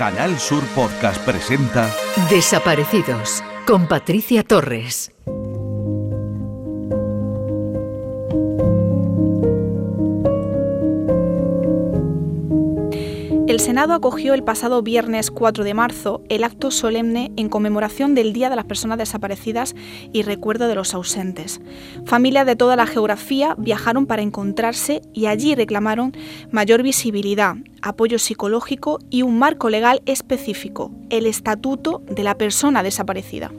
Canal Sur Podcast presenta Desaparecidos con Patricia Torres. El Senado acogió el pasado viernes 4 de marzo el acto solemne en conmemoración del Día de las Personas Desaparecidas y recuerdo de los ausentes. Familias de toda la geografía viajaron para encontrarse y allí reclamaron mayor visibilidad, apoyo psicológico y un marco legal específico, el Estatuto de la Persona Desaparecida.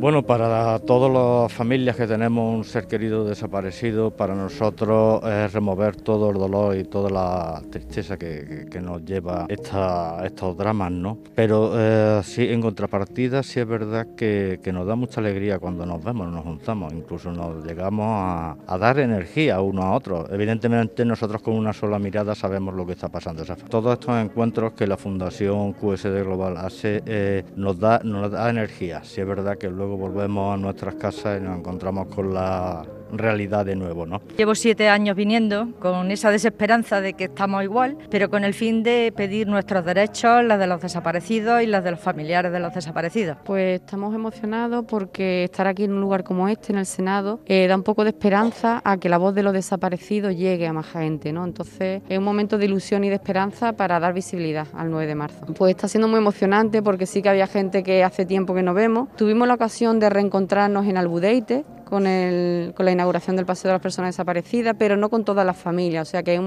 Bueno, para todas las familias que tenemos un ser querido desaparecido, para nosotros es remover todo el dolor y toda la tristeza que, nos lleva estos dramas, ¿no? Pero eh, sí, en contrapartida, sí es verdad que, nos da mucha alegría cuando nos vemos, nos juntamos, incluso nos llegamos a, dar energía uno a otro. Evidentemente, nosotros con una sola mirada sabemos lo que está pasando. todos estos encuentros que la Fundación QSD Global hace eh, nos, da, nos da energía. Sí es verdad que luego volvemos a nuestras casas y nos encontramos con la realidad de nuevo. ¿no? Llevo siete años viniendo con esa desesperanza de que estamos igual, pero con el fin de pedir nuestros derechos, los de los desaparecidos y los de los familiares de los desaparecidos. Pues estamos emocionados porque estar aquí en un lugar como este, en el Senado, eh, da un poco de esperanza a que la voz de los desaparecidos llegue a más gente. ¿no? Entonces es un momento de ilusión y de esperanza para dar visibilidad al 9 de marzo. Pues está siendo muy emocionante porque sí que había gente que hace tiempo que no vemos. Tuvimos la ocasión de reencontrarnos en Albudeite, con, el, con la inauguración del Paseo de las Personas Desaparecidas, pero no con todas las familias, o sea que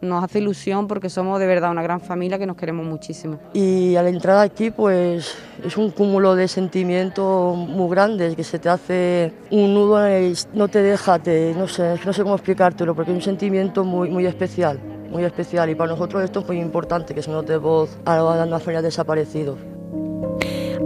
nos hace ilusión porque somos de verdad una gran familia que nos queremos muchísimo. Y al entrar aquí pues es un cúmulo de sentimientos muy grandes que se te hace un nudo, no te deja, te, no sé, no sé cómo explicártelo porque es un sentimiento muy, muy especial, muy especial y para nosotros esto es muy importante que se note voz a las familias desaparecidos.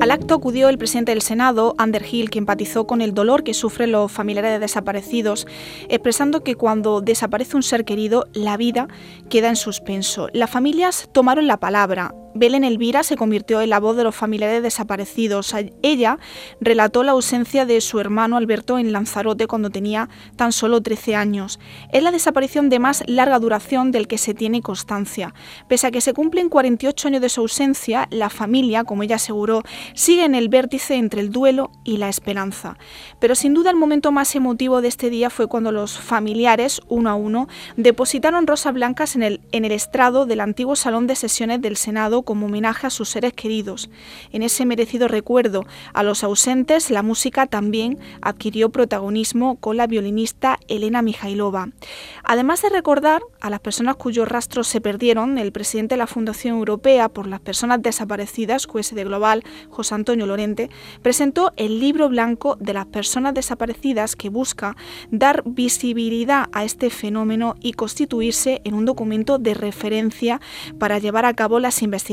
Al acto acudió el presidente del Senado, Underhill, que empatizó con el dolor que sufren los familiares de desaparecidos, expresando que cuando desaparece un ser querido, la vida queda en suspenso. Las familias tomaron la palabra, Belén Elvira se convirtió en la voz de los familiares desaparecidos. Ella relató la ausencia de su hermano Alberto en Lanzarote cuando tenía tan solo 13 años. Es la desaparición de más larga duración del que se tiene constancia. Pese a que se cumplen 48 años de su ausencia, la familia, como ella aseguró, sigue en el vértice entre el duelo y la esperanza. Pero sin duda el momento más emotivo de este día fue cuando los familiares, uno a uno, depositaron rosas blancas en el, en el estrado del antiguo salón de sesiones del Senado como homenaje a sus seres queridos. En ese merecido recuerdo a los ausentes, la música también adquirió protagonismo con la violinista Elena Mijailova. Además de recordar a las personas cuyos rastros se perdieron, el presidente de la Fundación Europea por las Personas Desaparecidas, QSD Global, José Antonio Lorente, presentó el libro blanco de las personas desaparecidas que busca dar visibilidad a este fenómeno y constituirse en un documento de referencia para llevar a cabo las investigaciones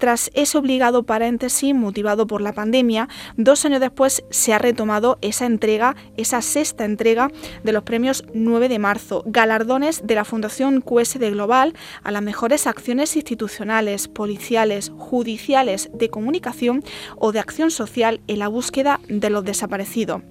tras ese obligado paréntesis motivado por la pandemia, dos años después se ha retomado esa entrega, esa sexta entrega de los premios 9 de marzo, galardones de la Fundación QSD Global a las mejores acciones institucionales, policiales, judiciales, de comunicación o de acción social en la búsqueda de los desaparecidos.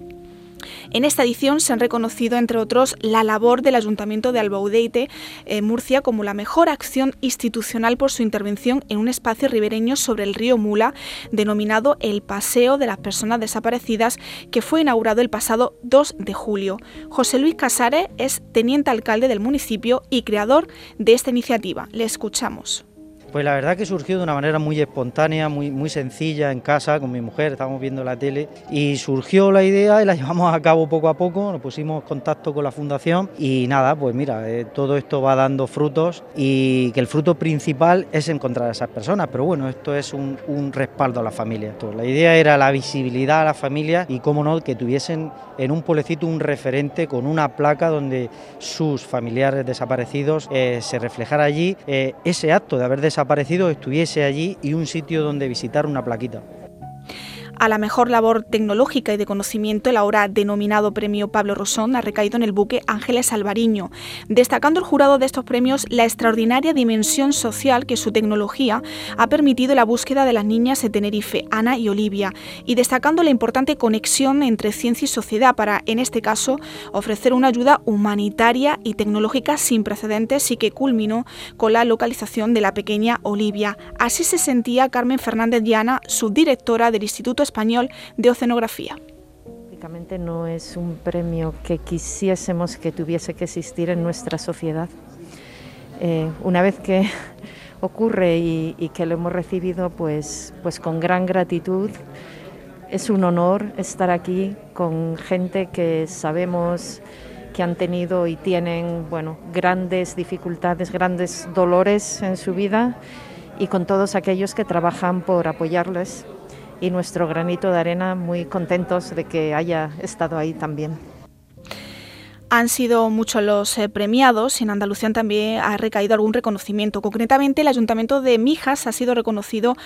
En esta edición se han reconocido, entre otros, la labor del Ayuntamiento de Albaudeite, en Murcia, como la mejor acción institucional por su intervención en un espacio ribereño sobre el río Mula, denominado el Paseo de las Personas Desaparecidas, que fue inaugurado el pasado 2 de julio. José Luis Casares es teniente alcalde del municipio y creador de esta iniciativa. Le escuchamos. Pues la verdad que surgió de una manera muy espontánea, muy, muy sencilla en casa con mi mujer, estábamos viendo la tele y surgió la idea y la llevamos a cabo poco a poco, nos pusimos en contacto con la fundación y nada, pues mira, eh, todo esto va dando frutos y que el fruto principal es encontrar a esas personas, pero bueno, esto es un, respaldo a la familia. La idea era la visibilidad a la familia y cómo no, que tuviesen en un pueblecito un referente con una placa donde sus familiares desaparecidos eh, se reflejara allí eh, ese acto de haber desaparecido estuviese allí y un sitio donde visitar una plaquita. A la mejor labor tecnológica y de conocimiento, el ahora denominado Premio Pablo Rosón ha recaído en el buque Ángeles Alvariño, destacando el jurado de estos premios la extraordinaria dimensión social que su tecnología ha permitido la búsqueda de las niñas de Tenerife, Ana y Olivia, y destacando la importante conexión entre ciencia y sociedad para, en este caso, ofrecer una ayuda humanitaria y tecnológica sin precedentes y que culminó con la localización de la pequeña Olivia. Así se sentía Carmen Fernández Diana, subdirectora del Instituto Español de Oceanografía. No es un premio que quisiésemos que tuviese que existir en nuestra sociedad. Eh, una vez que ocurre y, y, que lo hemos recibido, pues, pues con gran gratitud. Es un honor estar aquí con gente que sabemos que han tenido y tienen bueno, grandes dificultades, grandes dolores en su vida y con todos aquellos que trabajan por apoyarles y nuestro granito de arena muy contentos de que haya estado ahí también. Han sido muchos los eh, premiados en Andalucía también ha recaído algún reconocimiento. Concretamente, el Ayuntamiento de Mijas ha sido reconocido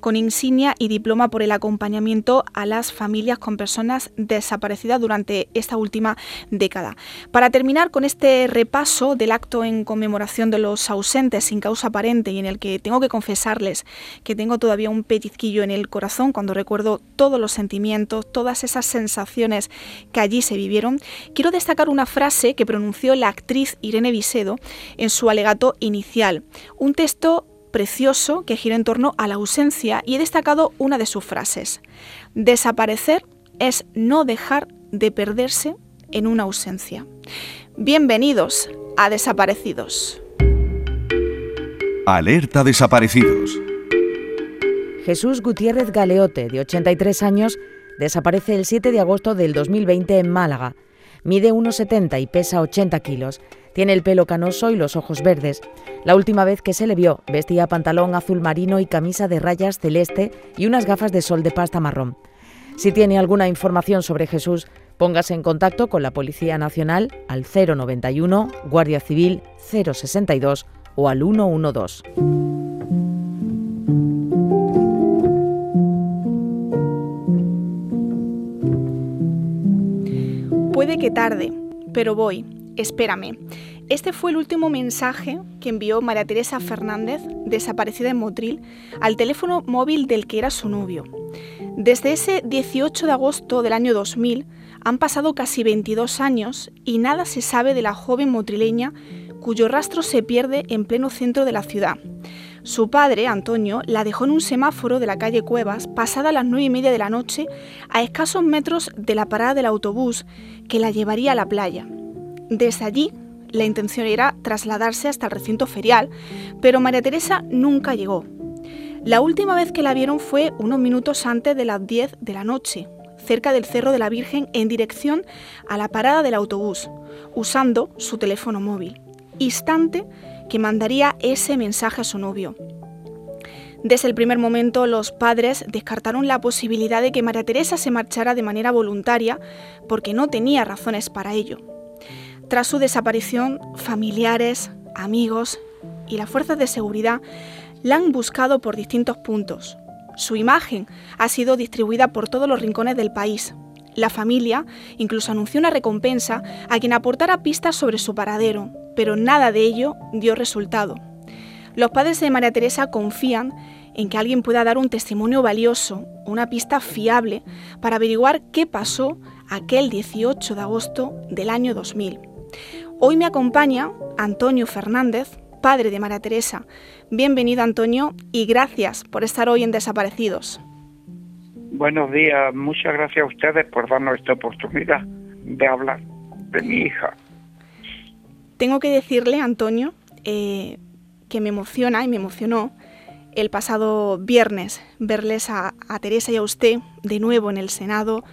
con insignia y diploma por el acompañamiento a las familias con personas desaparecidas durante esta última década. Para terminar con este repaso del acto en conmemoración de los ausentes sin causa aparente y en el que tengo que confesarles que tengo todavía un pellizquillo en el corazón cuando recuerdo todos los sentimientos, todas esas sensaciones que allí se vivieron, quiero destacar una frase que pronunció la actriz Irene Visedo en su alegato inicial. Un texto precioso que gira en torno a la ausencia y he destacado una de sus frases. Desaparecer es no dejar de perderse en una ausencia. Bienvenidos a Desaparecidos. Alerta Desaparecidos. Jesús Gutiérrez Galeote, de 83 años, desaparece el 7 de agosto del 2020 en Málaga. Mide 1,70 y pesa 80 kilos. Tiene el pelo canoso y los ojos verdes. La última vez que se le vio vestía pantalón azul marino y camisa de rayas celeste y unas gafas de sol de pasta marrón. Si tiene alguna información sobre Jesús, póngase en contacto con la Policía Nacional al 091, Guardia Civil 062 o al 112. Puede que tarde, pero voy. Espérame. Este fue el último mensaje que envió María Teresa Fernández, desaparecida en Motril, al teléfono móvil del que era su novio. Desde ese 18 de agosto del año 2000 han pasado casi 22 años y nada se sabe de la joven motrileña cuyo rastro se pierde en pleno centro de la ciudad. Su padre, Antonio, la dejó en un semáforo de la calle Cuevas pasada las nueve y media de la noche, a escasos metros de la parada del autobús que la llevaría a la playa. Desde allí, la intención era trasladarse hasta el recinto ferial, pero María Teresa nunca llegó. La última vez que la vieron fue unos minutos antes de las 10 de la noche, cerca del Cerro de la Virgen en dirección a la parada del autobús, usando su teléfono móvil. Instante que mandaría ese mensaje a su novio. Desde el primer momento los padres descartaron la posibilidad de que María Teresa se marchara de manera voluntaria porque no tenía razones para ello. Tras su desaparición, familiares, amigos y las fuerzas de seguridad la han buscado por distintos puntos. Su imagen ha sido distribuida por todos los rincones del país. La familia incluso anunció una recompensa a quien aportara pistas sobre su paradero, pero nada de ello dio resultado. Los padres de María Teresa confían en que alguien pueda dar un testimonio valioso, una pista fiable, para averiguar qué pasó aquel 18 de agosto del año 2000. Hoy me acompaña Antonio Fernández, padre de María Teresa. Bienvenido Antonio y gracias por estar hoy en Desaparecidos. Buenos días, muchas gracias a ustedes por darnos esta oportunidad de hablar de mi hija. Tengo que decirle, Antonio, eh, que me emociona y me emocionó el pasado viernes verles a, a, Teresa y a usted de nuevo en el Senado.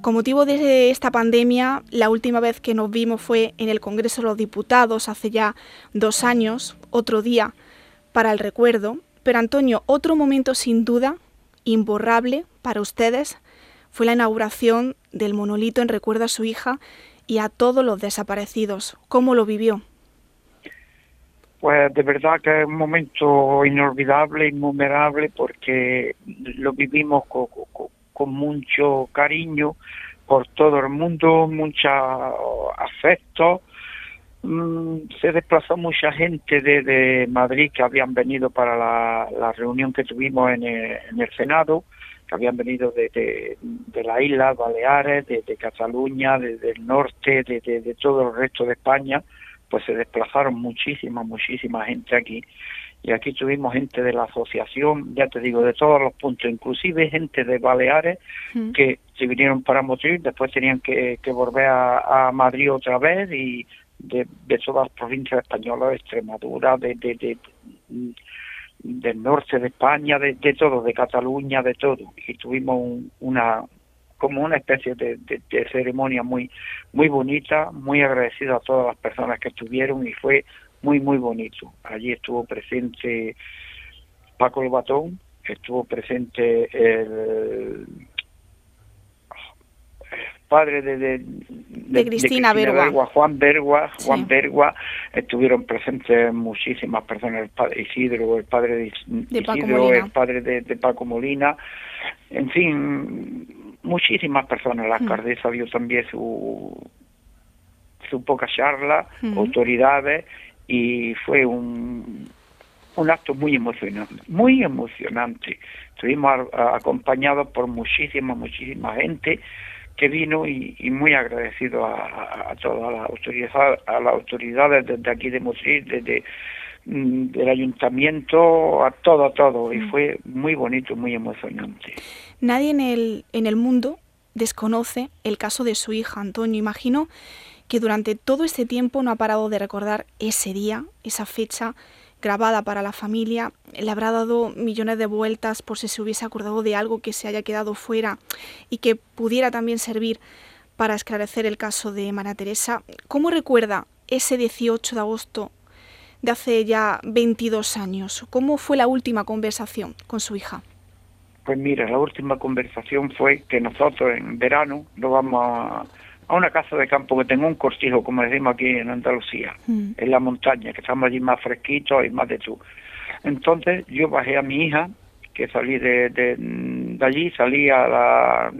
Con motivo de esta pandemia, la última vez que nos vimos fue en el Congreso de los Diputados hace ya dos años, otro día para el recuerdo. Pero Antonio, otro momento sin duda imborrable para ustedes fue la inauguración del monolito en recuerdo a su hija y a todos los desaparecidos. ¿Cómo lo vivió? Pues de verdad que es un momento inolvidable, innumerable, porque lo vivimos con, mucho cariño por todo el mundo, mucho afecto. Mm, se desplazó mucha gente desde Madrid que habían venido para la, reunión que tuvimos en el, Senado, que habían venido de, de, la isla Baleares, de, Cataluña, desde el norte, de, de todo el resto de España, pues se desplazaron muchísima, muchísima gente aquí. Y aquí tuvimos gente de la asociación, ya te digo, de todos los puntos, inclusive gente de Baleares que se vinieron para Motril, después tenían que, volver a, Madrid otra vez y de, todas las provincias españolas, de Extremadura, de, de, del norte de España, de, todo, de Cataluña, de todo. Y tuvimos una como una especie de, ceremonia muy muy bonita, muy agradecido a todas las personas que estuvieron y fue muy, muy bonito. Allí estuvo presente Paco el Batón, estuvo presente el, padre de, de, Cristina, Bergua. Juan Bergua, Juan Bergua, estuvieron presentes muchísimas personas, el padre Isidro, el padre de, Isidro, el padre de, Paco Molina, en fin, muchísimas personas. La mm. alcaldesa dio también su, su poca charla, mm. autoridades, y fue un, un acto muy emocionante, muy emocionante. Estuvimos acompañados por muchísima, muchísima gente que vino y, muy agradecido a, todas las autoridades, a las autoridades desde aquí de Motril, desde mm, del ayuntamiento, a todo, a todo, y mm. fue muy bonito, muy emocionante. Nadie en el, en el mundo desconoce el caso de su hija, Antonio. Imagino que durante todo este tiempo no ha parado de recordar ese día, esa fecha grabada para la familia, le habrá dado millones de vueltas por si se hubiese acordado de algo que se haya quedado fuera y que pudiera también servir para esclarecer el caso de María Teresa. ¿Cómo recuerda ese 18 de agosto de hace ya 22 años? ¿Cómo fue la última conversación con su hija? Pues mira, la última conversación fue que nosotros en verano nos vamos a a una casa de campo que tengo un cortijo, como decimos aquí en Andalucía, mm. en la montaña, que estamos allí más fresquitos y más de tú. Entonces yo bajé a mi hija, que salí de, de, allí, salí a las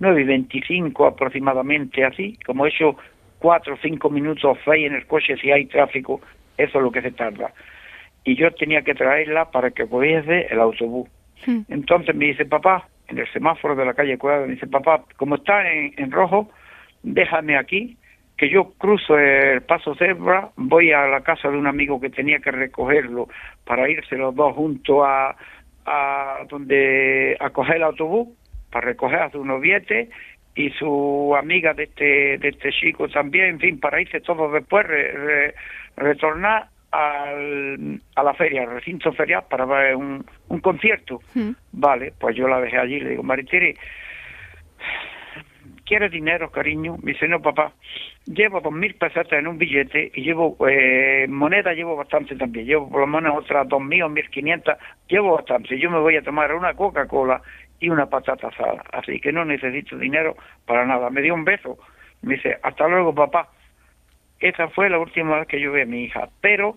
9 y 25 aproximadamente, así, como he hecho cuatro o cinco minutos fe en el coche si hay tráfico, eso es lo que se tarda. Y yo tenía que traerla para que pudiese el autobús. Mm. Entonces me dice, papá, en el semáforo de la calle Cuadra, me dice, papá, como está en rojo, déjame aquí, que yo cruzo el paso cebra, voy a la casa de un amigo que tenía que recogerlo para irse los dos juntos a, a donde a coger el autobús para recoger a su noviete y su amiga de este de este chico también, en fin, para irse todos después retornar al, a la feria, al recinto ferial para ver un, un concierto. Mm. Vale, pues yo la dejé allí, le digo, Maritiri, ¿quieres dinero, cariño? Me dice, no, papá, llevo dos mil pesetas en un billete y llevo eh, moneda, llevo bastante también. Llevo por lo menos otras dos mil o mil quinientas, llevo bastante. Yo me voy a tomar una Coca-Cola y una patata asada. Así que no necesito dinero para nada. Me dio un beso. Me dice, hasta luego, papá. Esa fue la última vez que yo vi a mi hija. Pero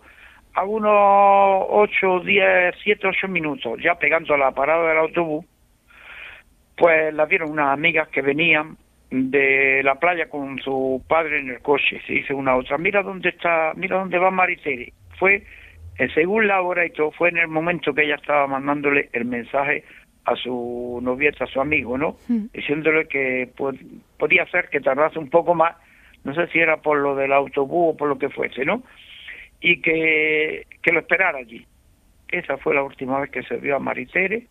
a unos ocho, diez, siete, ocho minutos, ya pegando a la parada del autobús, pues la vieron unas amigas que venían de la playa con su padre en el coche. Se dice una otra, mira dónde está, mira dónde va Maritere. Fue, eh, según la hora y todo, fue en el momento que ella estaba mandándole el mensaje a su novieta, a su amigo, ¿no? Hmm. Diciéndole que podía ser que tardase un poco más, no sé si era por lo del autobús o por lo que fuese, ¿no? Y que, que lo esperara allí. Esa fue la última vez que se vio a Maritere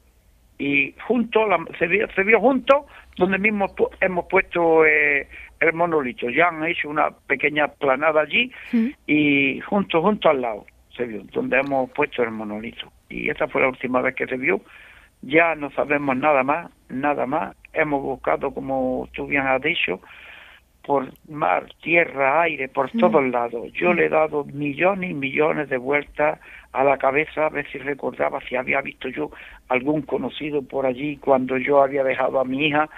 y junto, se, vio, se vio junto donde mismo hemos puesto eh, el monolito. Ya han hecho una pequeña planada allí y junto, junto al lado se vio, donde hemos puesto el monolito. Y esa fue la última vez que se vio. Ya no sabemos nada más, nada más. Hemos buscado, como tú bien has dicho, por mar, tierra, aire, por todos lados. Yo le he dado millones y millones de vueltas a la cabeza a ver si recordaba si había visto yo algún conocido por allí cuando yo había dejado a mi hija.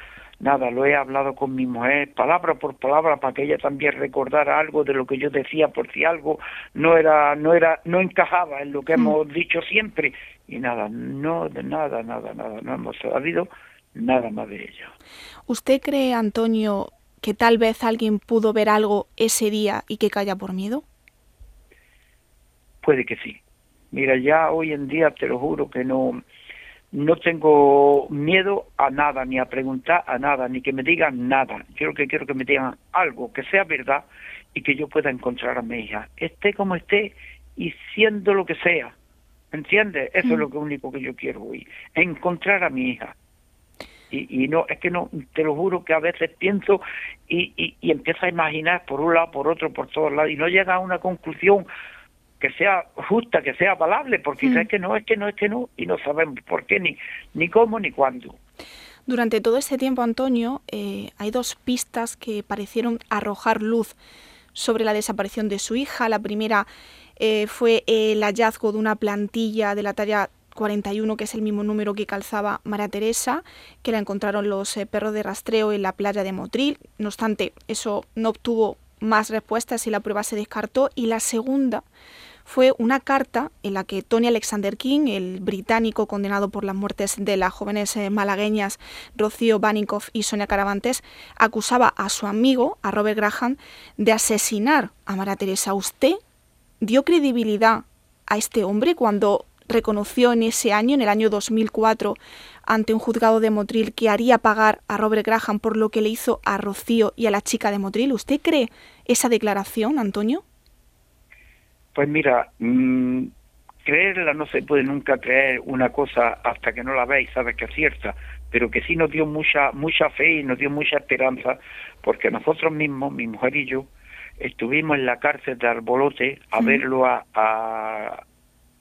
Nada, lo he hablado con mi mujer, palabra por palabra, para que ella también recordara algo de lo que yo decía, por si algo no era, no era, no encajaba en lo que mm. hemos dicho siempre. Y nada, no, de nada, nada, nada, no hemos sabido nada más de ello. ¿Usted cree, Antonio, que tal vez alguien pudo ver algo ese día y que calla por miedo? Puede que sí. Mira, ya hoy en día te lo juro que no, no tengo miedo a nada, ni a preguntar a nada, ni que me digan nada. Yo lo que quiero que me digan algo que sea verdad y que yo pueda encontrar a mi hija, esté como esté y siendo lo que sea. ¿Entiendes? Eso es lo que único que yo quiero hoy, encontrar a mi hija. Y, y, no, es que no, te lo juro que a veces pienso y, y, y empiezo a imaginar por un lado, por otro, por todos lados, y no llega a una conclusión que sea justa, que sea valable, porque es que no, es que no, es que no, y no sabemos por qué, ni, ni cómo, ni cuándo. Durante todo este tiempo, Antonio, eh, hay dos pistas que parecieron arrojar luz sobre la desaparición de su hija. La primera eh, fue el hallazgo de una plantilla de la talla 41, que es el mismo número que calzaba María Teresa, que la encontraron los eh, perros de rastreo en la playa de Motril. No obstante, eso no obtuvo más respuestas y la prueba se descartó. Y la segunda fue una carta en la que Tony Alexander King, el británico condenado por las muertes de las jóvenes eh, malagueñas Rocío Baninkoff y Sonia Caravantes, acusaba a su amigo, a Robert Graham, de asesinar a María Teresa. ¿Usted dio credibilidad a este hombre cuando reconoció en ese año, en el año 2004, ante un juzgado de Motril que haría pagar a Robert Graham por lo que le hizo a Rocío y a la chica de Motril. ¿Usted cree esa declaración, Antonio? Pues mira, mmm, creerla no se puede nunca creer una cosa hasta que no la ve y sabe que es cierta, pero que sí nos dio mucha mucha fe y nos dio mucha esperanza, porque nosotros mismos, mi mujer y yo, estuvimos en la cárcel de Arbolote a mm. verlo a, a,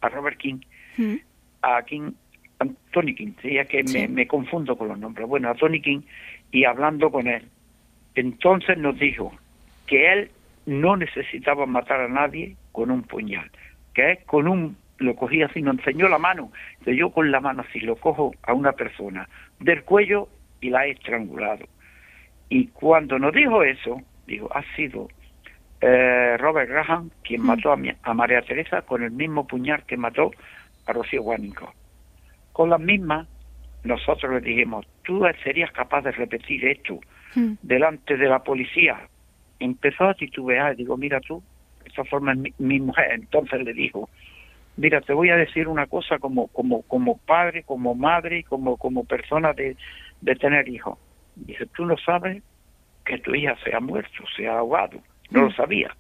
a, Robert King, mm. a King, a Tony King, sí, es que me, me confundo con los nombres, bueno, a Tony King, y hablando con él. Entonces nos dijo que él no necesitaba matar a nadie con un puñal, que es con un, lo cogí así, nos enseñó la mano, que yo con la mano así lo cojo a una persona del cuello y la he estrangulado. Y cuando nos dijo eso, digo, ha sido eh, Robert Graham quien mm. mató a, a, María Teresa con el mismo puñal que mató a Rocío Guánico. Con las mismas, nosotros le dijimos, tú serías capaz de repetir esto mm. delante de la policía empezó a titubear. Digo, mira tú, esta forma mi, mi, mujer entonces le dijo, mira, te voy a decir una cosa como como como padre, como madre, como como persona de, de tener hijos. Dice, tú no sabes que tu hija se ha muerto, se ha ahogado. No lo mm. sabía.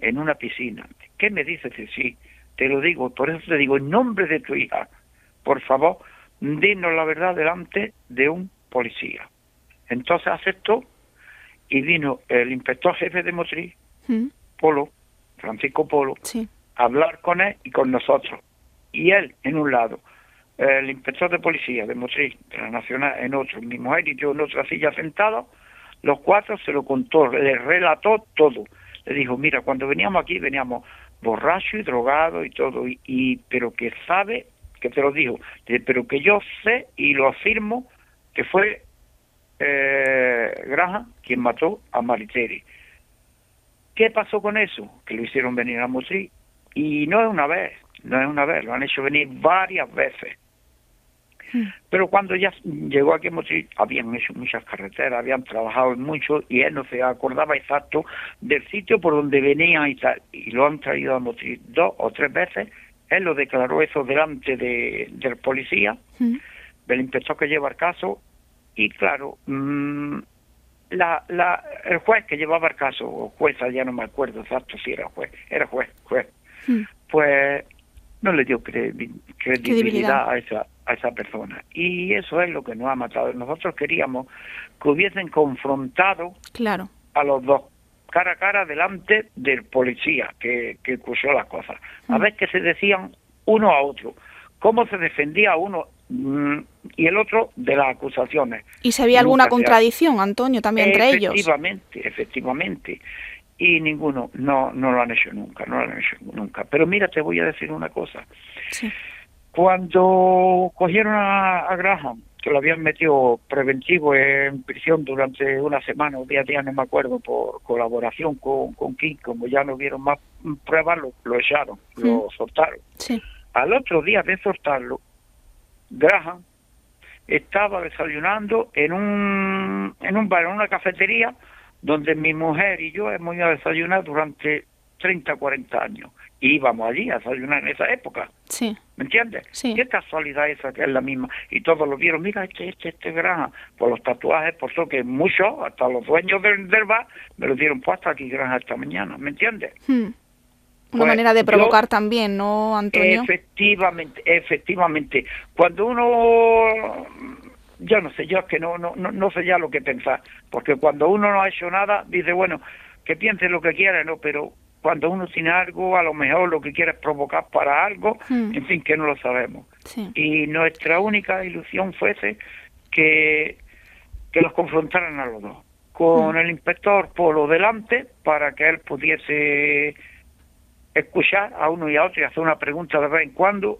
En una piscina. ¿Qué me dices? Sí, te lo digo. Por eso te digo, en nombre de tu hija, por favor, dinos la verdad delante de un policía. Entonces aceptó y vino el inspector jefe de Motriz, mm. Polo, Francisco Polo, a hablar con él y con nosotros. Y él en un lado, el inspector de policía de Motriz, de la Nacional, en otro, mi mujer y yo en otra silla sentados, los cuatro se lo contó, le relató todo. Le dijo, mira, cuando veníamos aquí veníamos borracho y drogado y todo, y, pero que sabe, que te lo dijo, pero que yo sé y lo afirmo que fue eh, quien mató a Mariteri. ¿Qué pasó con eso? Que lo hicieron venir a Motril. Y no es una vez, no es una vez, lo han hecho venir varias veces. Hmm. Pero cuando ya llegó aquí a Motril, habían hecho muchas carreteras, habían trabajado mucho y él no se acordaba exacto del sitio por donde venían y tal. Y lo han traído a Motril dos o tres veces. Él lo declaró eso delante de, del policía, hmm. del inspector que lleva el caso, y claro, mmm, la, la, el juez que llevaba el caso, o jueza, ya no me acuerdo exacto si era juez, era juez, juez, hmm. pues no le dio credibilidad a esa, a esa persona. Y eso es lo que nos ha matado. Nosotros queríamos que hubiesen confrontado claro. a los dos, cara a cara, delante del policía que, que cursó las cosas. A hmm. ver qué se decían uno a otro, cómo se defendía uno Mm, y el otro de las acusaciones. ¿Y se había alguna contradicción, Antonio, también entre ellos? Efectivamente, efectivamente. Y ninguno, no, no lo han hecho nunca, no lo han hecho nunca. Pero mira, te voy a decir una cosa. Cuando cogieron a, Graham, que lo habían metido preventivo en prisión durante una semana o día a día, no me acuerdo, por colaboración con, con King, como ya no vieron más pruebas, lo, lo echaron, lo soltaron. Sí. Al otro día de soltarlo, Graham estaba desayunando en un, en un bar, en una cafetería, donde mi mujer y yo hemos ido a desayunar durante 30, 40 años. Y íbamos allí a desayunar en esa época. Sí. ¿Me entiendes? Sí. Qué casualidad esa que es la misma. Y todos lo vieron, mira, este, este, este granja, por los tatuajes, por eso que muchos, hasta los dueños del, del bar, me lo dieron puesto aquí granja esta mañana, ¿me entiendes? Hmm. Una Pues, manera de yo- provocar también, ¿no, Antonio? Efectivamente, efectivamente. Cuando uno, yo no sé, yo es que no, no, no, no sé ya lo que pensar, porque cuando uno no ha hecho nada, dice, bueno, que piense lo que quiera, ¿no? Pero cuando uno tiene algo, a lo mejor lo que quiere es provocar para algo, Hmm. en fin, que no lo sabemos. Sí. Y nuestra única ilusión fuese que, que los confrontaran a los dos, con el inspector por lo delante, para que él pudiese escuchar a uno y a otro y hacer una pregunta de vez en cuando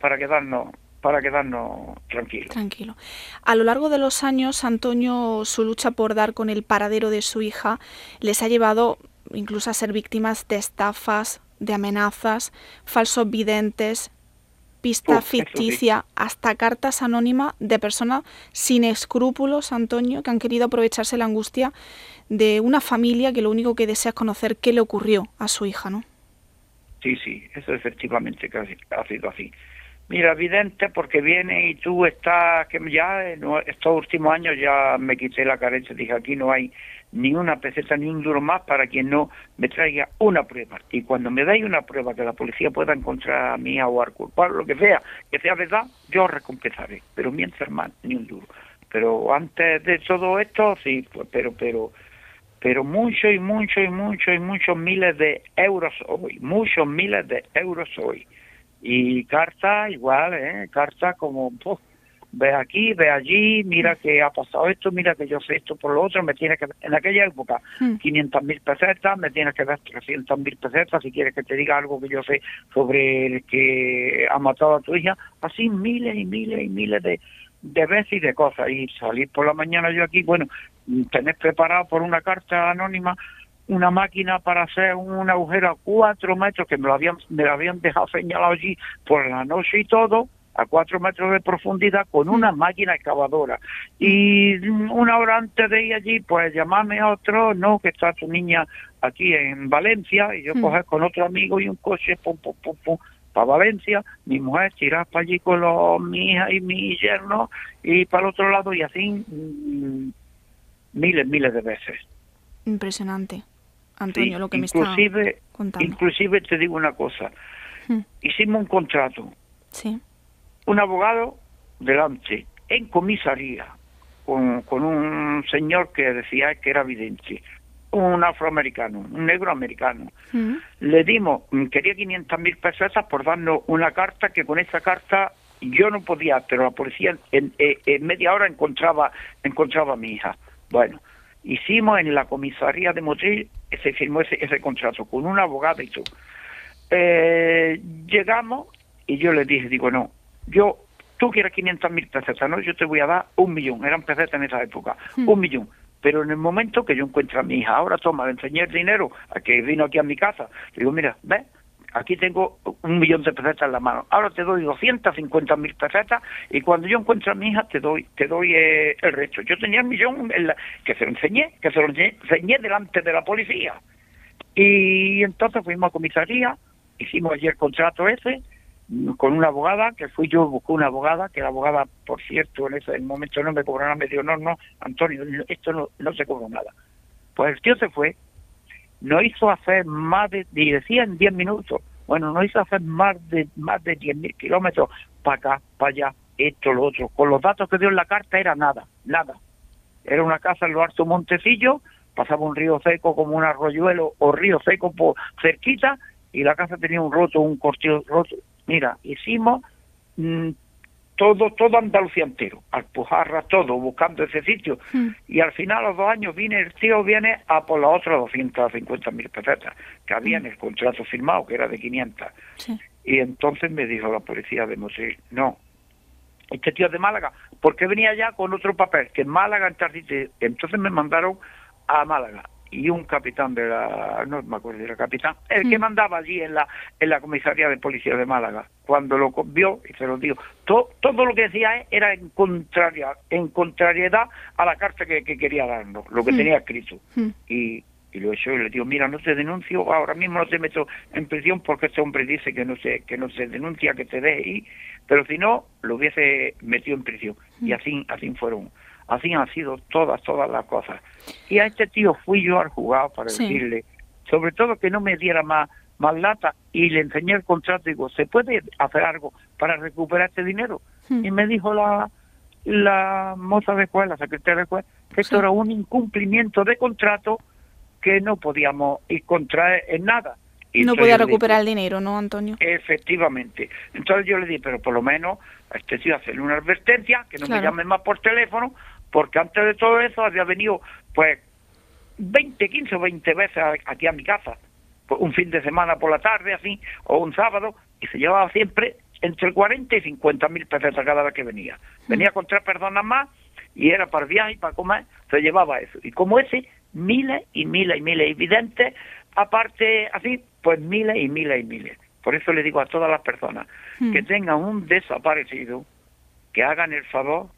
para quedarnos para quedarnos tranquilos. Tranquilo. A lo largo de los años, Antonio, su lucha por dar con el paradero de su hija les ha llevado incluso a ser víctimas de estafas, de amenazas, falsos videntes, pista Uf, sí. ficticia, hasta cartas anónimas de personas sin escrúpulos, Antonio, que han querido aprovecharse la angustia de una familia que lo único que desea es conocer qué le ocurrió a su hija, ¿no? Sí, sí, eso efectivamente que ha sido así. Mira, evidente porque viene y tú estás, que ya en estos últimos años ya me quité la carencia, dije aquí no hay ni una peseta ni un duro más para quien no me traiga una prueba. Y cuando me dais una prueba que la policía pueda encontrar a hija o al culpable, lo que sea, que sea verdad, yo recompensaré. Pero mientras más, ni un duro. Pero antes de todo esto, sí, pues, pero, pero, pero mucho y mucho y mucho y muchos miles de euros hoy, muchos miles de euros hoy. Y carta igual, ¿eh? Carta como, ve aquí, ve allí, mira que ha pasado esto, mira que yo sé esto por lo otro, me tiene que, en aquella época, Hmm. 500 mil pesetas, me tienes que dar 300 mil pesetas si quieres que te diga algo que yo sé sobre el que ha matado a tu hija, así miles y miles y miles de, de veces y de cosas. Y salir por la mañana yo aquí, bueno, tenés preparado por una carta anónima una máquina para hacer un agujero a cuatro metros que me lo habían, me lo habían dejado señalado allí por la noche y todo, a cuatro metros de profundidad con una máquina excavadora. Y una hora antes de ir allí, pues llamarme a otro, no, que está tu niña aquí en Valencia, y yo Mm. coger con otro amigo y un coche, pum, pum, pum, pum, para Valencia, mi mujer tirar para allí con los, mi hija y mi yerno, y para el otro lado, y así mm, miles, miles de veces. Impresionante, Antonio, Sí, lo que me está contando. inclusive te digo una cosa, Hmm. hicimos un contrato, Sí. Un abogado delante, en comisaría, con, con un señor que decía que era vidente, un afroamericano, un negro americano. Mm. Le dimos, mm, quería 500 mil pesetas por darnos una carta que con esa carta yo no podía, pero la policía en, en- en media hora encontraba, encontraba a mi hija. Bueno, hicimos en la comisaría de Motril, se firmó ese, ese contrato con un abogado y todo. Eh, llegamos y yo le dije, digo, no, yo, tú quieres 500 mil pesetas, ¿no? Yo te voy a dar un millón, eran pesetas en esa época, un millón. Pero en el momento que yo encuentre a mi hija, ahora toma, le enseñé el dinero a que vino aquí a mi casa. Le digo, mira, ve, aquí tengo un millón de pesetas en la mano. Ahora te doy 250 mil pesetas y cuando yo encuentre a mi hija te doy te doy eh, el resto. Yo tenía el millón en la- que se lo enseñé, que se lo enseñé, enseñé delante de la policía. Y entonces fuimos a comisaría, hicimos allí el contrato ese con una abogada, que fui yo, busqué una abogada, que la abogada, por cierto, en ese momento no me cobró nada, me dijo, no, no, Antonio, esto no, no se cobró nada. Pues el tío se fue, no hizo hacer más de, y decía en 10 minutos, bueno, no hizo hacer más de más de 10.000 kilómetros para acá, para allá, esto, lo otro. Con los datos que dio en la carta era nada, nada. Era una casa en lo alto Montecillo, pasaba un río seco como un arroyuelo o río seco cerquita y la casa tenía un roto, un cortillo roto. Mira, hicimos mm, todo, todo Andalucía entero, Alpujarra, todo, buscando ese sitio. Y al final, a los dos años, viene el tío, viene a por las otras 250 mil pesetas que había en el contrato firmado, que era de 500. Sí. Y entonces me dijo la policía de Motril, no, este tío es de Málaga, ¿por qué venía ya con otro papel? Que en Málaga, en. Entonces me mandaron a Málaga. Y un capitán de la, no me acuerdo de la capitán, el que mandaba allí en la, en la comisaría de policía de Málaga, cuando lo vio, y se lo digo, todo, todo lo que decía era en, contraria, en contrariedad a la carta que, quería darnos, lo que tenía escrito. Y, y lo hecho y le digo, mira, no te denuncio, ahora mismo no te meto en prisión porque este hombre dice que no se, que no se denuncia, que te deje ir, pero si no, lo hubiese metido en prisión. Y así, así fueron Así han sido todas, todas las cosas. Y a este tío fui yo al juzgado para decirle, sobre todo que no me diera más, más lata, y le enseñé el contrato y digo, ¿se puede hacer algo para recuperar este dinero? Hmm. Y me dijo la, la moza de juez, la secretaria de juez, que esto era un incumplimiento de contrato que no podíamos ir contra en nada. Y no podía recuperar el dinero, ¿no, Antonio? Efectivamente. Entonces yo le dije, pero por lo menos a este tío hacerle una advertencia, que no me llame más por teléfono, porque antes de todo eso había venido pues 20, 15 o 20 veces aquí a mi casa, pues, un fin de semana por la tarde así, o un sábado, y se llevaba siempre entre 40 y 50 mil pesetas cada vez que venía. Venía con tres personas más y era para viaje y para comer, se llevaba eso. Y como ese, miles y miles y miles, evidentes, aparte así, pues miles y miles y miles. Por eso le digo a todas las personas que tengan un desaparecido, que hagan el favor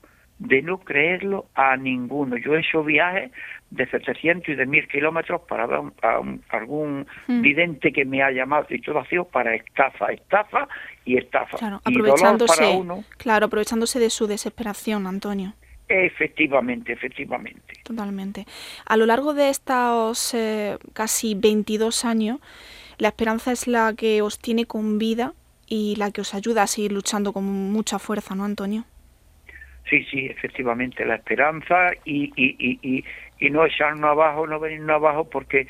de no creerlo a ninguno. Yo he hecho viajes de 700 y de 1000 kilómetros para ver a, algún hmm. vidente que me ha llamado y todo ha sido para estafa, estafa y estafa. Claro, aprovechándose, claro, aprovechándose de su desesperación, Antonio. Efectivamente, efectivamente. Totalmente. A lo largo de estos eh, casi 22 años, la esperanza es la que os tiene con vida y la que os ayuda a seguir luchando con mucha fuerza, ¿no, Antonio? Sí, sí, efectivamente, la esperanza y, y, y, y, no echarnos abajo, no venirnos abajo, porque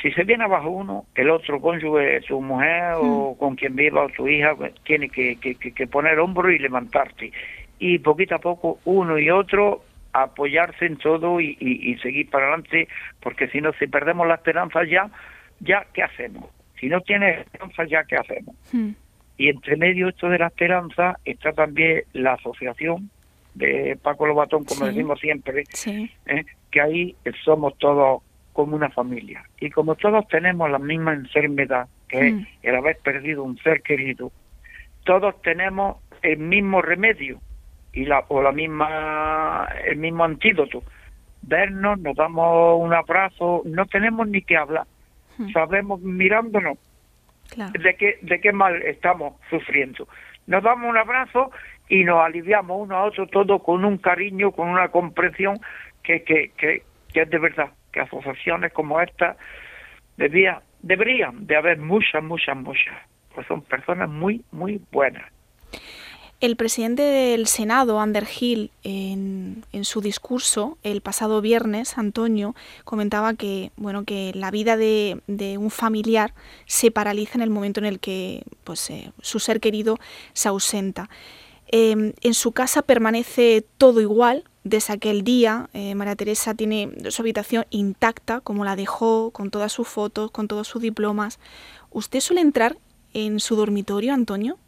si se viene abajo uno, el otro cónyuge, su mujer o mm. con quien viva o su hija, pues, tiene que, que, que, poner hombro y levantarte. Y poquito a poco uno y otro apoyarse en todo y, y, seguir para adelante, porque si no, si perdemos la esperanza ya, ya, ¿qué hacemos? Si no tienes esperanza, ya, ¿qué hacemos? Mm. Y entre medio esto de la esperanza está también la asociación de Paco Lobatón, como decimos siempre, ¿eh? que ahí somos todos como una familia. Y como todos tenemos la misma enfermedad, que es mm. el haber perdido un ser querido, todos tenemos el mismo remedio y la, o la misma, el mismo antídoto. Vernos, nos damos un abrazo, no tenemos ni que hablar. Mm. Sabemos mirándonos de qué, de qué mal estamos sufriendo. Nos damos un abrazo y nos aliviamos uno a otro todo con un cariño, con una comprensión que, que, que, es de verdad, que asociaciones como esta debía, deberían de haber muchas, muchas, muchas, pues son personas muy, muy buenas. El presidente del Senado, Ander Hill, en, en, su discurso el pasado viernes, Antonio, comentaba que, bueno, que la vida de, de un familiar se paraliza en el momento en el que pues, eh, su ser querido se ausenta. Em, en su casa permanece todo igual. Desde aquel día, eh, María Teresa tiene su habitación intacta, como la dejó, con todas sus fotos, con todos sus diplomas. ¿Usted suele entrar en su dormitorio, Antonio?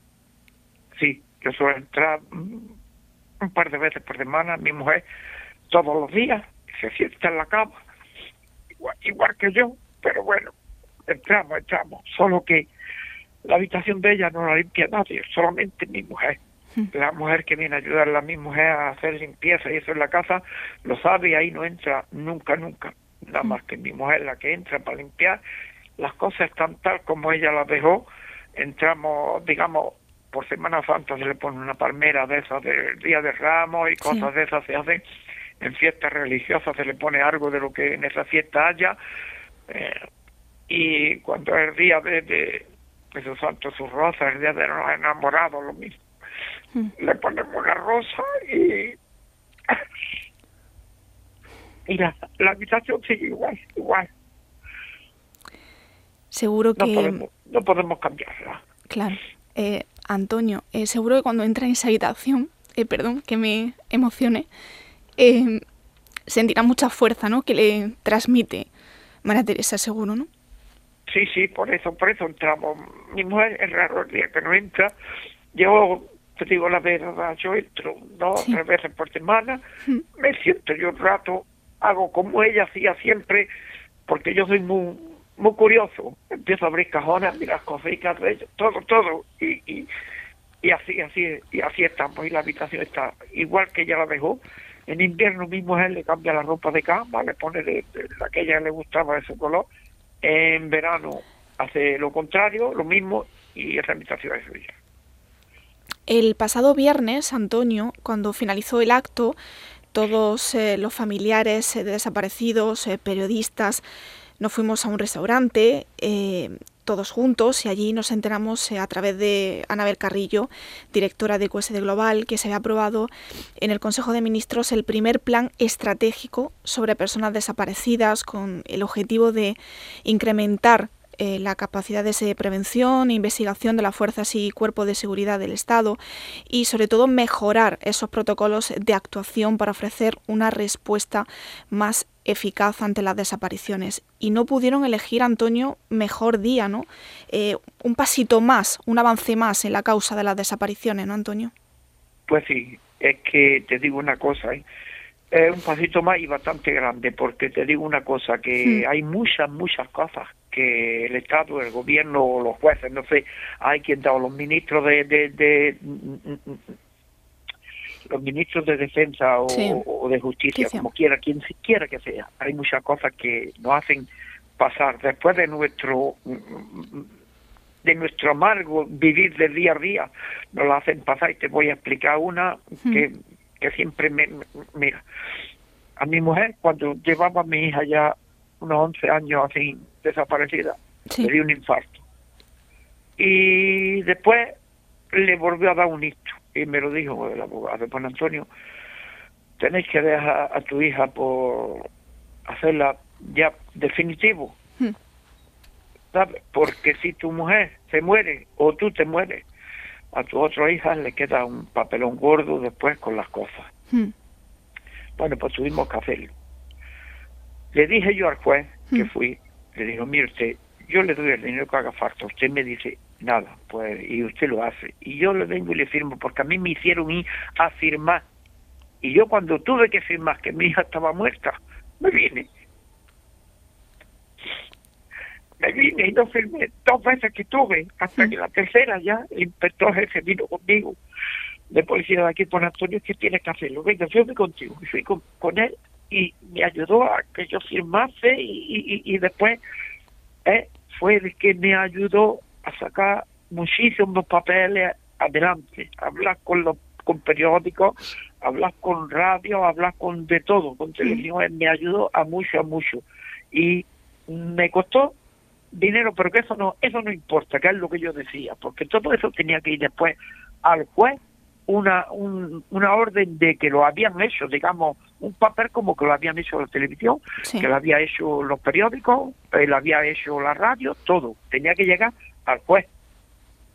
Sí, yo suelo entrar un par de veces por semana. Mi mujer todos los días se sienta en la cama, igual que yo, pero bueno, entramos, entramos. Solo que la habitación de ella no la limpia nadie, solamente mi mujer la mujer que viene a ayudar a mi mujer a hacer limpieza y eso en la casa lo sabe y ahí no entra nunca, nunca. Nada más que mi mujer la que entra para limpiar. Las cosas están tal como ella las dejó. Entramos, digamos, por Semana Santa se le pone una palmera de esas del Día de Ramos y cosas de esas se hacen. En fiestas religiosas se le pone algo de lo que en esa fiesta haya. Eh, y cuando es el día de, de, de su santo, su rosa, el día de los enamorados, lo mismo le ponemos una rosa y y la, habitación sigue igual, igual. Seguro que... No podemos, cambiarla. Claro. Eh, Antonio, eh, seguro que cuando entra en esa habitación, eh, perdón, que me emocione, eh, sentirá mucha fuerza, ¿no? Que le transmite María Teresa, seguro, ¿no? Sí, sí, por eso, por eso entramos. Mi mujer es raro el día que no entra. Yo te digo la verdad, yo entro dos tres veces por semana, me siento yo un rato, hago como ella hacía siempre, porque yo soy muy muy curioso. Empiezo a abrir cajones, mirar cositas, todo, todo. Y, y, y así, así, y así estamos. Y la habitación está igual que ella la dejó. En invierno mismo él le cambia la ropa de cama, le pone de, la que ella le gustaba de su color. En verano hace lo contrario, lo mismo, y esa habitación es suya. El pasado viernes, Antonio, cuando finalizó el acto, todos eh, los familiares eh, de desaparecidos, eh, periodistas, nos fuimos a un restaurante todos juntos y allí nos enteramos a través de Anabel Carrillo, directora de QSD Global, que se había aprobado en el Consejo de Ministros el primer plan estratégico sobre personas desaparecidas con el objetivo de incrementar eh, la capacidad de prevención e investigación de las fuerzas y cuerpos de seguridad del Estado y sobre todo mejorar esos protocolos de actuación para ofrecer una respuesta más eficaz ante las desapariciones. Y no pudieron elegir, Antonio, mejor día, ¿no? Eh, un pasito más, un avance más en la causa de las desapariciones, ¿no, Antonio? Pues sí, es que te digo una cosa, ¿eh? es un pasito más y bastante grande, porque te digo una cosa, que hay muchas, muchas cosas que el Estado, el gobierno o los jueces, no sé, hay quien da, los ministros de, de, los ministros de defensa o, de justicia, como quiera, quien quiera que sea, hay muchas cosas que nos hacen pasar. Después de nuestro de nuestro amargo vivir del día a día, nos la hacen pasar. Y te voy a explicar una que que siempre me, mira, a mi mujer cuando llevaba a mi hija ya unos 11 años así desaparecida, le dio un infarto. Y después le volvió a dar un hito y me lo dijo el abogado, Juan Antonio, tenéis que dejar a tu hija por hacerla ya definitivo. Hmm. ¿Sabes? Porque si tu mujer se muere o tú te mueres, a tu otra hija le queda un papelón gordo después con las cosas. Hmm. Bueno, pues tuvimos que hacerlo. Le dije yo al juez que hmm. fui, le digo, mire usted, yo le doy el dinero que haga falta. Usted me dice, nada, pues, y usted lo hace. Y yo le vengo y le firmo, porque a mí me hicieron ir a firmar. Y yo cuando tuve que firmar que mi hija estaba muerta, me vine me vine y no firmé dos veces que tuve, hasta que la tercera ya el inspector jefe vino conmigo de policía de aquí por Antonio que tiene que hacerlo. Venga, yo fui contigo, y fui con, él y me ayudó a que yo firmase y, y, después eh, fue el que me ayudó a sacar muchísimos papeles adelante, hablar con los con periódicos, hablar con radio, hablar con de todo, con televisión, él me ayudó a mucho, a mucho. Y me costó dinero, pero que eso no, eso no importa, que es lo que yo decía, porque todo eso tenía que ir después al juez una, una orden de que lo habían hecho, digamos, un papel como que lo habían hecho la televisión, que lo había hecho los periódicos, eh, lo había hecho la radio, todo. Tenía que llegar al juez,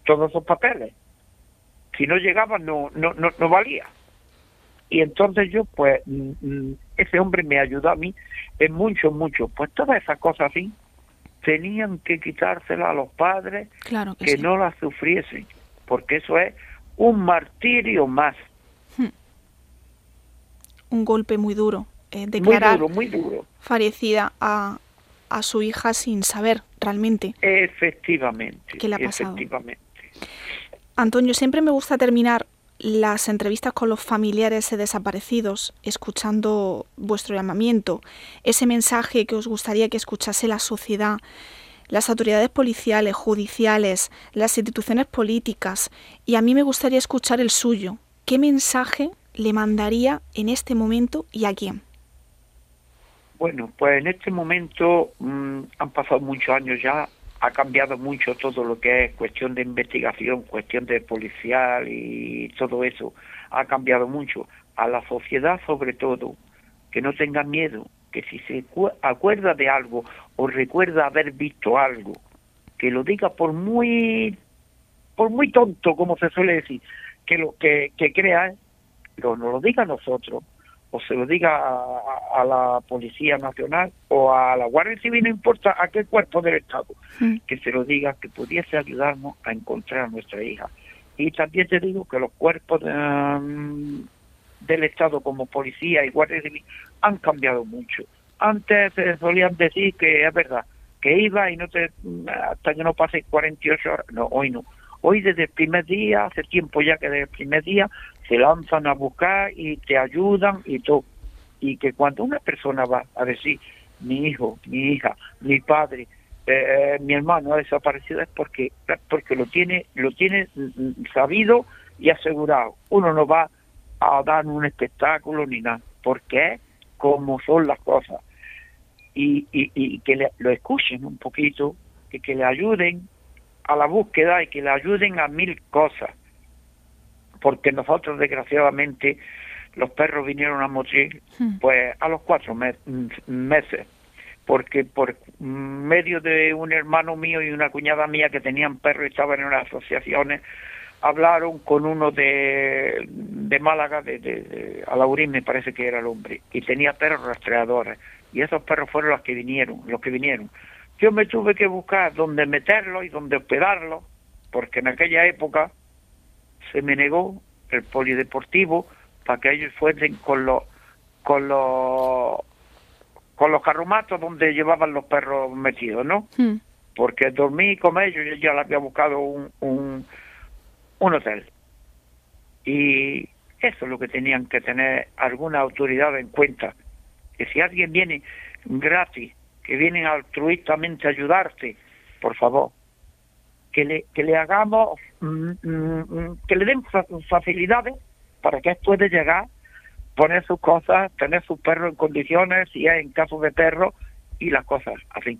todos esos papeles. Si no llegaban, no, no, no, no valía. Y entonces yo, pues, mm, mm, ese hombre me ayudó a mí en mucho, mucho. Pues todas esas cosas así, tenían que quitársela a los padres que, no la sufriesen, porque eso es un martirio más. Un golpe muy duro. Eh, declarar muy duro, muy duro. fallecida a, a su hija sin saber realmente. Efectivamente. ¿Qué le ha pasado? Efectivamente. Antonio, siempre me gusta terminar las entrevistas con los familiares desaparecidos, escuchando vuestro llamamiento, ese mensaje que os gustaría que escuchase la sociedad, las autoridades policiales, judiciales, las instituciones políticas, y a mí me gustaría escuchar el suyo. ¿Qué mensaje le mandaría en este momento y a quién? Bueno, pues en este momento mm, han pasado muchos años ya, ha cambiado mucho todo lo que es cuestión de investigación, cuestión de policial y todo eso. Ha cambiado mucho. A la sociedad sobre todo, que no tenga miedo, que si se acuerda de algo o recuerda haber visto algo, que lo diga por muy por muy tonto como se suele decir, que lo que, que crea, pero no lo diga a nosotros, o se lo diga a, la Policía Nacional o a la Guardia Civil, no importa a qué cuerpo del Estado, mm. que se lo diga, que pudiese ayudarnos a encontrar a nuestra hija. Y también te digo que los cuerpos mm, del Estado como Policía y Guardia Civil han cambiado mucho. antes se solían decir que es verdad, que iba y no te, hasta que no pase 48 horas, no, hoy no. Hoy desde el primer día, hace tiempo ya que desde el primer día, se lanzan a buscar y te ayudan y todo. Y que cuando una persona va a decir, mi hijo, mi hija, mi padre, eh, mi hermano ha desaparecido, es porque, porque lo tiene, lo tiene sabido y asegurado. Uno no va a dar un espectáculo ni nada, porque es como son las cosas. Y, y, y que le, lo escuchen un poquito, que, que le ayuden a la búsqueda y que le ayuden a mil cosas. Porque nosotros, desgraciadamente, los perros vinieron a morir pues a los cuatro meses porque por medio de un hermano mío y una cuñada mía que tenían perros y estaban en unas asociaciones hablaron con uno de, de Málaga, de, de, Alaurín me parece que era el hombre, y tenía perros rastreadores, y esos perros fueron los que vinieron, los que vinieron. Yo me tuve que buscar dónde meterlos y dónde hospedarlos, porque en aquella época se me negó el polideportivo para que ellos fuesen con los con los con los carrumatos donde llevaban los perros metidos, ¿no? Hmm. Porque dormí con ellos, yo ya le había buscado un, un, un hotel. Y eso es lo que tenían que tener alguna autoridad en cuenta. Que si alguien viene gratis, que viene altruistamente a ayudarte, por favor, que le, que le hagamos, mm, mm, mm, que le den facilidades para que él pueda llegar, poner sus cosas, tener su perro en condiciones, si es en caso de perro, y las cosas así.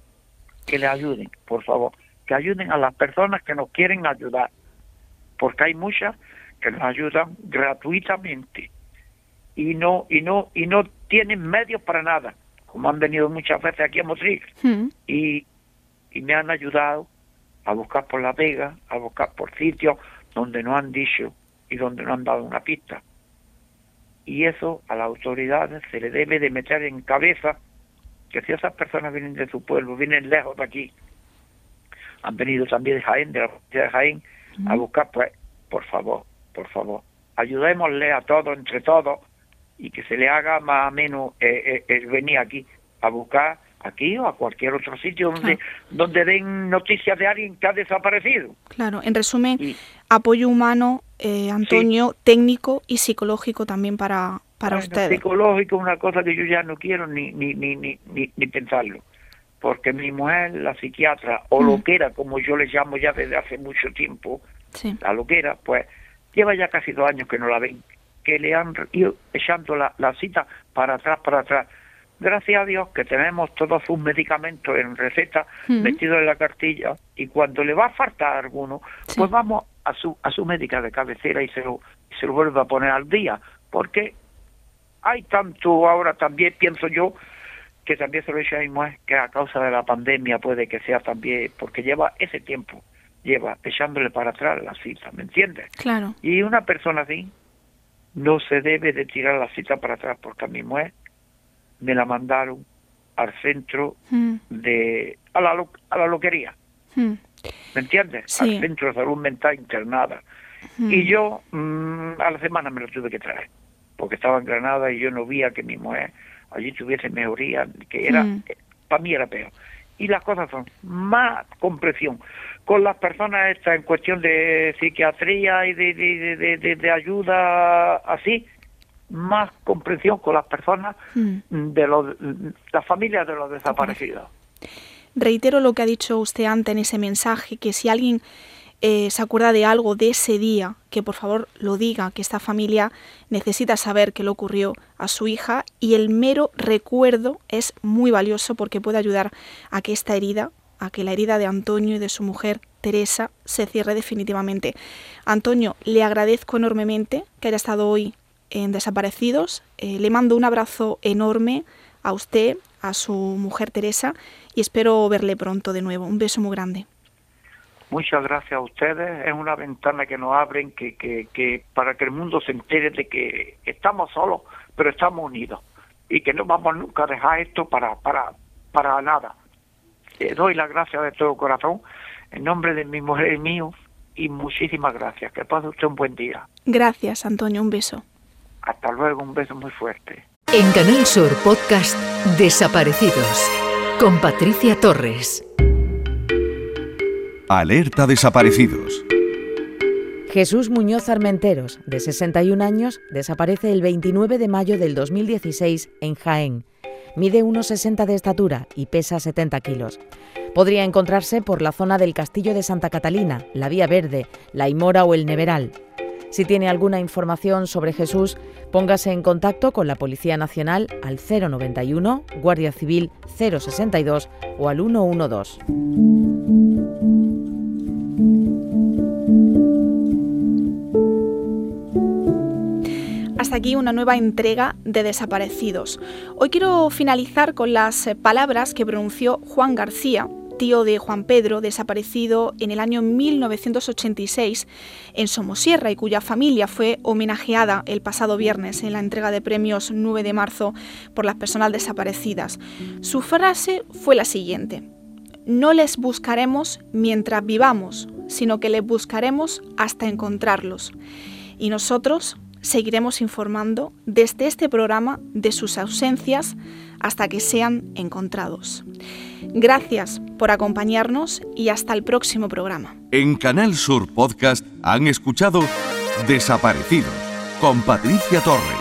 Que le ayuden, por favor. Que ayuden a las personas que nos quieren ayudar porque hay muchas que nos ayudan gratuitamente y no y no y no tienen medios para nada como han venido muchas veces aquí a Motril Hmm. y, y me han ayudado a buscar por la vega a buscar por sitios donde no han dicho y donde no han dado una pista. Y eso a las autoridades se le debe de meter en cabeza que si esas personas vienen de su pueblo vienen lejos de aquí han venido también de Jaén de la provincia de Jaén a buscar, pues, por favor, por favor, ayudémosle a todos, entre todos, y que se le haga más o menos eh, eh, el venir aquí a buscar aquí o a cualquier otro sitio donde, donde den noticias de alguien que ha desaparecido. Claro, en resumen, apoyo humano, eh, Antonio, técnico y psicológico también para, para Bueno, ustedes. Psicológico es una cosa que yo ya no quiero ni, ni, ni, ni, ni, ni pensarlo. Porque mi mujer, la psiquiatra, o lo que era, como yo le llamo ya desde hace mucho tiempo, Sí. la loquera, pues lleva ya casi dos años que no la ven, que le han ido echando la, la cita para atrás, para atrás. Gracias a Dios que tenemos todos sus medicamentos en receta Ujú. metidos en la cartilla y cuando le va a faltar alguno, pues vamos a su a su médica de cabecera y se lo se lo vuelve a poner al día, porque hay tanto ahora también pienso yo que también se lo dicho a mi mujer que a causa de la pandemia puede que sea también porque lleva ese tiempo lleva echándole para atrás la cita, ¿me entiendes? Claro. Y una persona así no se debe de tirar la cita para atrás porque a mi mujer me la mandaron al centro Mm, de a la a la loquería, mm, ¿me entiendes? Sí. Al centro de salud mental internada. mm. Y yo mm, a la semana me lo tuve que traer porque estaba en Granada y yo no veía que mi mujer allí tuviese mejoría, que era Mm. para mí era peor. Y las cosas son más comprensión con las personas estas en cuestión de psiquiatría y de- de- de- de ayuda así, más comprensión con las personas Mm. de los, las familias de los desaparecidos. Reitero lo que ha dicho usted antes en ese mensaje, que si alguien eh, se acuerda de algo de ese día, que por favor lo diga, que esta familia necesita saber qué le ocurrió a su hija y el mero recuerdo es muy valioso porque puede ayudar a que esta herida, a que la herida de Antonio y de su mujer Teresa se cierre definitivamente. Antonio, le agradezco enormemente que haya estado hoy en Desaparecidos. Eh, le mando un abrazo enorme a usted, a su mujer Teresa y espero verle pronto de nuevo. Un beso muy grande. Muchas gracias a ustedes. Es una ventana que nos abren que, que, que para que el mundo se entere de que estamos solos, pero estamos unidos y que no vamos nunca a dejar esto para para para nada. Le doy las gracias de todo corazón en nombre de mi mujer y mío y muchísimas gracias. Que pase usted un buen día. Gracias, Antonio. Un beso. Hasta luego, un beso muy fuerte. En Canal Sur Podcast Desaparecidos con Patricia Torres. Alerta desaparecidos. Jesús Muñoz Armenteros, de 61 años, desaparece el 29 de mayo del 2016 en Jaén. Mide 1,60 de estatura y pesa 70 kilos. Podría encontrarse por la zona del Castillo de Santa Catalina, la Vía Verde, la Imora o el Neveral. Si tiene alguna información sobre Jesús, póngase en contacto con la Policía Nacional al 091, Guardia Civil 062 o al 112. Hasta aquí una nueva entrega de Desaparecidos. Hoy quiero finalizar con las palabras que pronunció Juan García, tío de Juan Pedro, desaparecido en el año 1986 en Somosierra y cuya familia fue homenajeada el pasado viernes en la entrega de premios 9 de marzo por las personas desaparecidas. Su frase fue la siguiente. No les buscaremos mientras vivamos, sino que les buscaremos hasta encontrarlos. Y nosotros seguiremos informando desde este programa de sus ausencias hasta que sean encontrados. Gracias por acompañarnos y hasta el próximo programa. En Canal Sur Podcast han escuchado Desaparecidos con Patricia Torres.